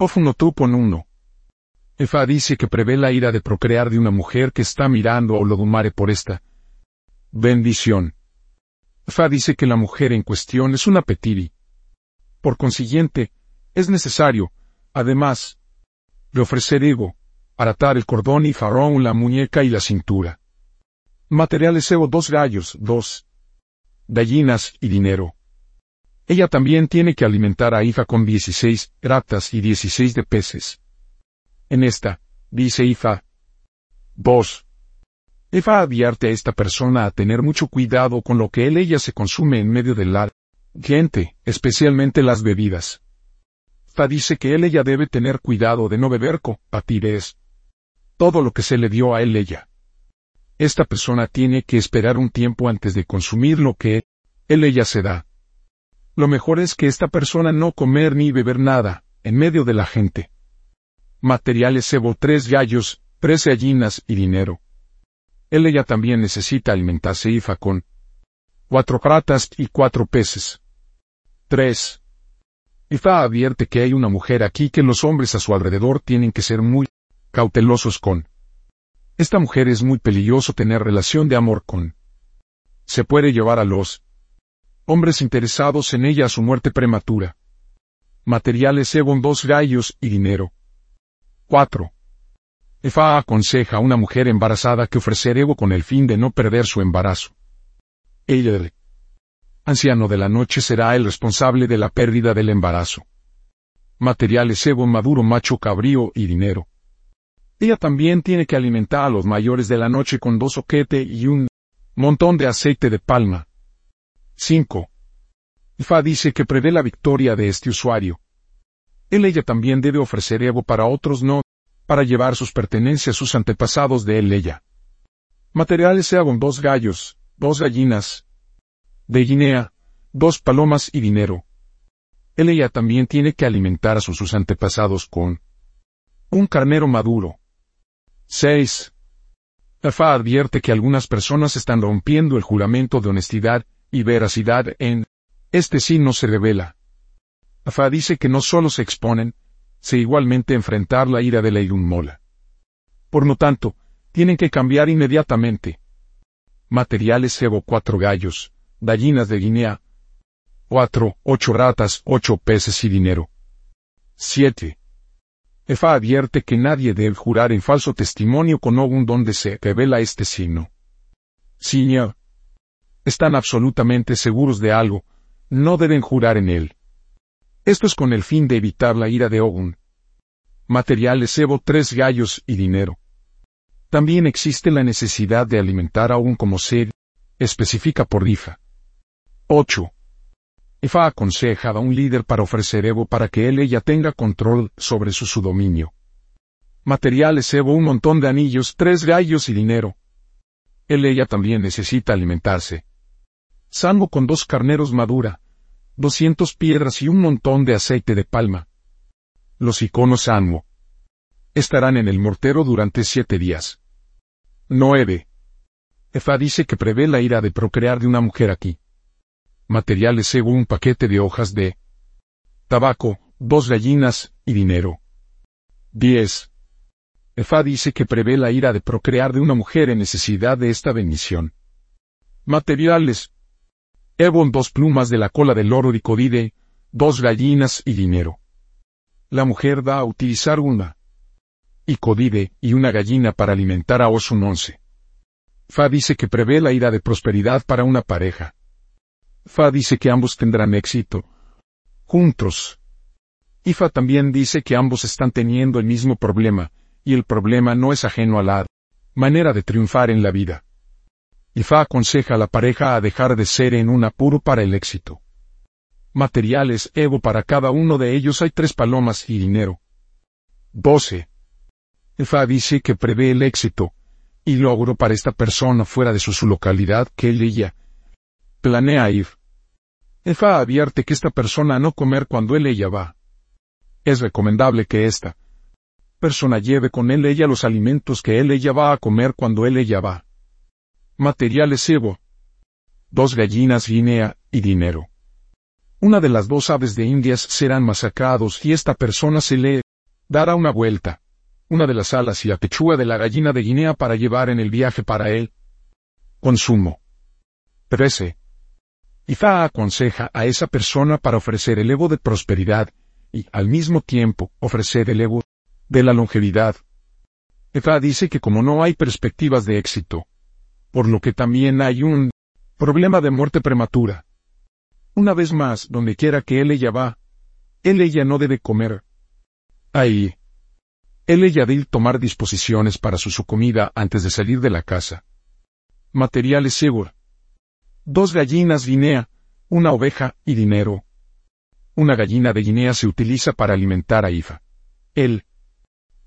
Ofunotupon 1. Efa dice que prevé la ira de procrear de una mujer que está mirando o lo dumare por esta bendición. Fa dice que la mujer en cuestión es una petiri. Por consiguiente, es necesario, además, de ofrecer ego, atar el cordón y farón la muñeca y la cintura. Materiales Evo dos gallos, dos gallinas y dinero. Ella también tiene que alimentar a Ifa con 16 ratas y 16 de peces. En esta, dice Ifa. 2. Ifa advierte a esta persona a tener mucho cuidado con lo que él ella se consume en medio de la gente, especialmente las bebidas. Fa dice que él ella debe tener cuidado de no beber patires. Todo lo que se le dio a él ella. Esta persona tiene que esperar un tiempo antes de consumir lo que él ella se da. Lo mejor es que esta persona no comer ni beber nada, en medio de la gente materiales cebo tres gallos, tres gallinas y dinero. Él ella también necesita alimentarse IFA con cuatro ratas y cuatro peces. 3. Ifa advierte que hay una mujer aquí que los hombres a su alrededor tienen que ser muy cautelosos con. Esta mujer es muy peligroso tener relación de amor con. Se puede llevar a los hombres interesados en ella a su muerte prematura. Materiales según dos gallos y dinero. 4. Efa aconseja a una mujer embarazada que ofrecer ego con el fin de no perder su embarazo. Ella, anciano de la noche, será el responsable de la pérdida del embarazo. Materiales ego maduro macho cabrío y dinero. Ella también tiene que alimentar a los mayores de la noche con dos oquete y un montón de aceite de palma. 5. Ifa dice que prevé la victoria de este usuario. Él ella también debe ofrecer Evo para otros no, para llevar sus pertenencias sus antepasados de él ella. Materiales se hagan dos gallos, dos gallinas, de Guinea, dos palomas y dinero. Él ella también tiene que alimentar a sus, antepasados con un carnero maduro. 6. Fa advierte que algunas personas están rompiendo el juramento de honestidad y veracidad en este sí no se revela. Afa dice que no solo se exponen, se igualmente enfrentar la ira de la Mola. Por lo tanto, tienen que cambiar inmediatamente. Materiales cebo cuatro gallos, gallinas de Guinea. Cuatro, ocho ratas, ocho peces y dinero. 7. Efa advierte que nadie debe jurar en falso testimonio con Ogun donde se revela este signo. Señor. Están absolutamente seguros de algo, no deben jurar en él. Esto es con el fin de evitar la ira de Ogun. Materiales cebo tres gallos y dinero. También existe la necesidad de alimentar a Ogun como ser, especifica por Ifa. 8. Ifa aconseja a un líder para ofrecer Evo para que él ella tenga control sobre su, su dominio. Materiales Evo un montón de anillos, tres gallos y dinero. Él ella también necesita alimentarse. Salvo con dos carneros madura, 200 piedras y un montón de aceite de palma. Los iconos Anmo estarán en el mortero durante siete días. 9. Efa dice que prevé la ira de procrear de una mujer aquí. Materiales según un paquete de hojas de tabaco, dos gallinas y dinero. 10. Efa dice que prevé la ira de procrear de una mujer en necesidad de esta bendición. Materiales, Ebon dos plumas de la cola del loro y codide, dos gallinas y dinero. La mujer da a utilizar una y codide y una gallina para alimentar a Osun once. Fa dice que prevé la ira de prosperidad para una pareja. Fa dice que ambos tendrán éxito. Juntos. Y Fa también dice que ambos están teniendo el mismo problema, y el problema no es ajeno a la manera de triunfar en la vida. Ifa aconseja a la pareja a dejar de ser en un apuro para el éxito. Materiales Evo para cada uno de ellos hay tres palomas y dinero. 12. Ifa dice que prevé el éxito y logro para esta persona fuera de su, localidad que él ella planea ir. Efa advierte que esta persona no comer cuando él ella va. Es recomendable que esta persona lleve con él ella los alimentos que él ella va a comer cuando él ella va. Materiales cebo. Dos gallinas guinea y dinero. Una de las dos aves de Indias serán masacrados y esta persona se le Dará una vuelta, una de las alas y la pechuga de la gallina de Guinea para llevar en el viaje para él. Consumo. 13. Ifa aconseja a esa persona para ofrecer el ego de prosperidad y, al mismo tiempo, ofrecer el ego de la longevidad. Ifa dice que como no hay perspectivas de éxito, por lo que también hay un problema de muerte prematura. Una vez más, donde quiera que él ella va, él ella no debe comer. Ahí. Él ella debe tomar disposiciones para su, su comida antes de salir de la casa. Materiales seguros dos gallinas Guinea, una oveja y dinero. Una gallina de Guinea se utiliza para alimentar a Ifa. El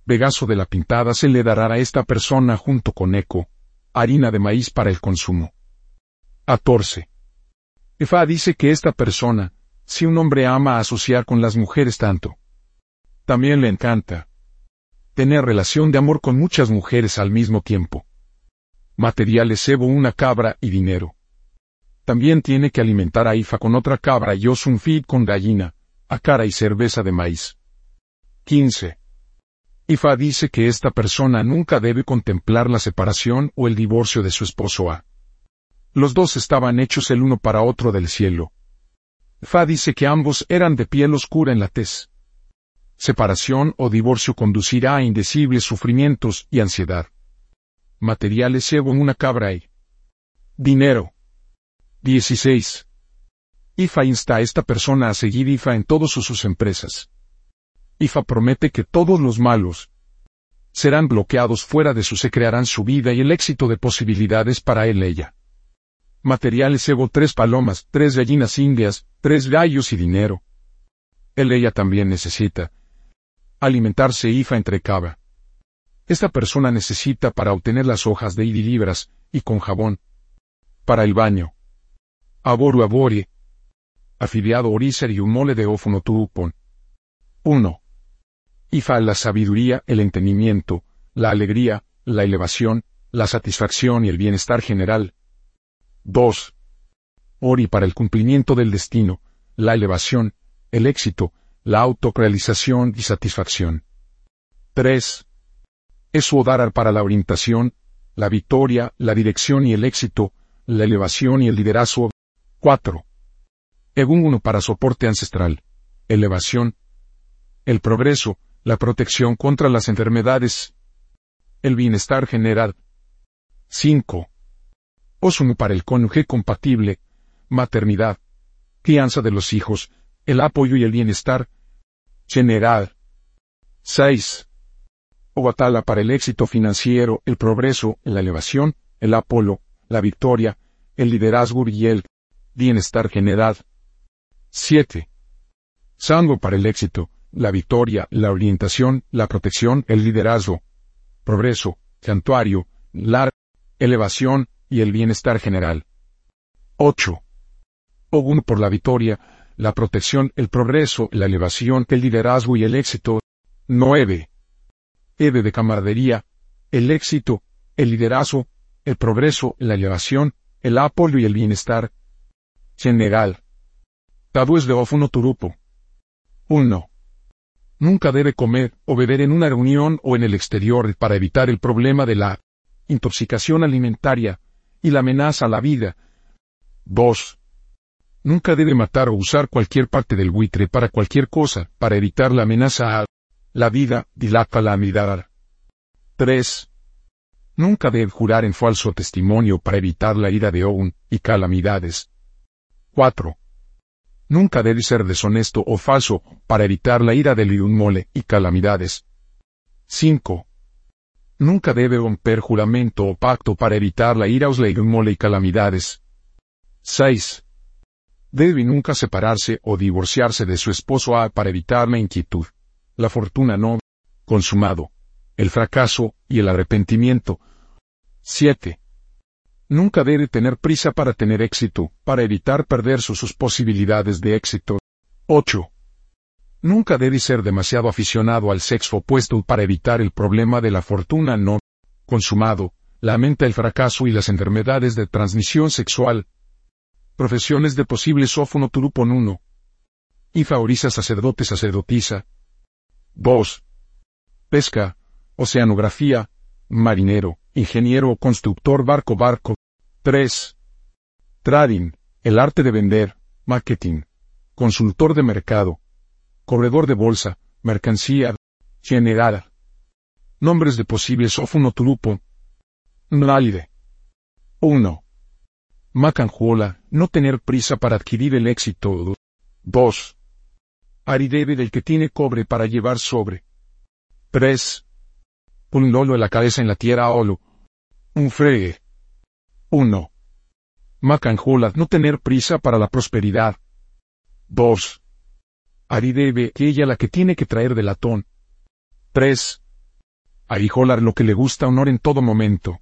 vegaso de la pintada se le dará a esta persona junto con eco, harina de maíz para el consumo. 14. Ifa dice que esta persona, si un hombre ama asociar con las mujeres tanto, también le encanta tener relación de amor con muchas mujeres al mismo tiempo. Materiales cebo una cabra y dinero. También tiene que alimentar a Ifa con otra cabra y os un feed con gallina, acara y cerveza de maíz. 15. Ifa dice que esta persona nunca debe contemplar la separación o el divorcio de su esposo A. Los dos estaban hechos el uno para otro del cielo. Fa dice que ambos eran de piel oscura en la tez. Separación o divorcio conducirá a indecibles sufrimientos y ansiedad. Materiales según una cabra y dinero. 16. IFA insta a esta persona a seguir IFA en todas sus empresas. IFA promete que todos los malos serán bloqueados fuera de su se crearán su vida y el éxito de posibilidades para él ella. Materiales Evo tres palomas, tres gallinas indias, tres gallos y dinero. Él ella también necesita alimentarse IFA entre cava. Esta persona necesita para obtener las hojas de libras y con jabón. Para el baño Aboru abori. Afiliado oriser y un mole de ófono tuupon. 1. Ifa la sabiduría, el entendimiento, la alegría, la elevación, la satisfacción y el bienestar general. 2. Ori para el cumplimiento del destino, la elevación, el éxito, la autorrealización y satisfacción. 3. Esuodar para la orientación, la victoria, la dirección y el éxito, la elevación y el liderazgo. 4. Egun 1 para soporte ancestral, elevación, el progreso, la protección contra las enfermedades, el bienestar general. 5. Osumu para el cónyuge compatible, maternidad, crianza de los hijos, el apoyo y el bienestar general. 6. Obatala para el éxito financiero, el progreso, la elevación, el apolo, la victoria, el liderazgo y el bienestar general. 7. Sango para el éxito, la victoria, la orientación, la protección, el liderazgo, progreso, santuario, la elevación y el bienestar general. 8. Ogun por la victoria, la protección, el progreso, la elevación, el liderazgo y el éxito. 9. Eve de camaradería, el éxito, el liderazgo, el progreso, la elevación, el apoyo y el bienestar. General. Tabúes de Ofuno Turupo. 1. Nunca debe comer o beber en una reunión o en el exterior para evitar el problema de la intoxicación alimentaria y la amenaza a la vida. 2. Nunca debe matar o usar cualquier parte del buitre para cualquier cosa para evitar la amenaza a la vida, dilata la mirada. 3. Nunca debe jurar en falso testimonio para evitar la ira de Oun y calamidades. 4. Nunca debe ser deshonesto o falso para evitar la ira del mole y calamidades. 5. Nunca debe romper juramento o pacto para evitar la ira o mole y calamidades. 6. Debe nunca separarse o divorciarse de su esposo A para evitar la inquietud, la fortuna no consumado, el fracaso y el arrepentimiento. 7. Nunca debe tener prisa para tener éxito, para evitar perder sus, posibilidades de éxito. 8. Nunca debe ser demasiado aficionado al sexo opuesto para evitar el problema de la fortuna no consumado, lamenta el fracaso y las enfermedades de transmisión sexual. Profesiones de posible sófono turupon 1. Y favoriza sacerdote sacerdotisa. 2. pesca, oceanografía, marinero, ingeniero o constructor barco barco. 3. Trading, el arte de vender, marketing, consultor de mercado, corredor de bolsa, mercancía, generada. Nombres de posibles ofunotulupo. Nalide. 1. Macanjuola, no tener prisa para adquirir el éxito. 2. Aridebe del que tiene cobre para llevar sobre. 3. Un lolo en la cabeza en la tierra olo. Un fregue. 1. Macanjuola, no tener prisa para la prosperidad. 2. Aridebe, que ella la que tiene que traer de latón. 3. Arijolar lo que le gusta honor en todo momento.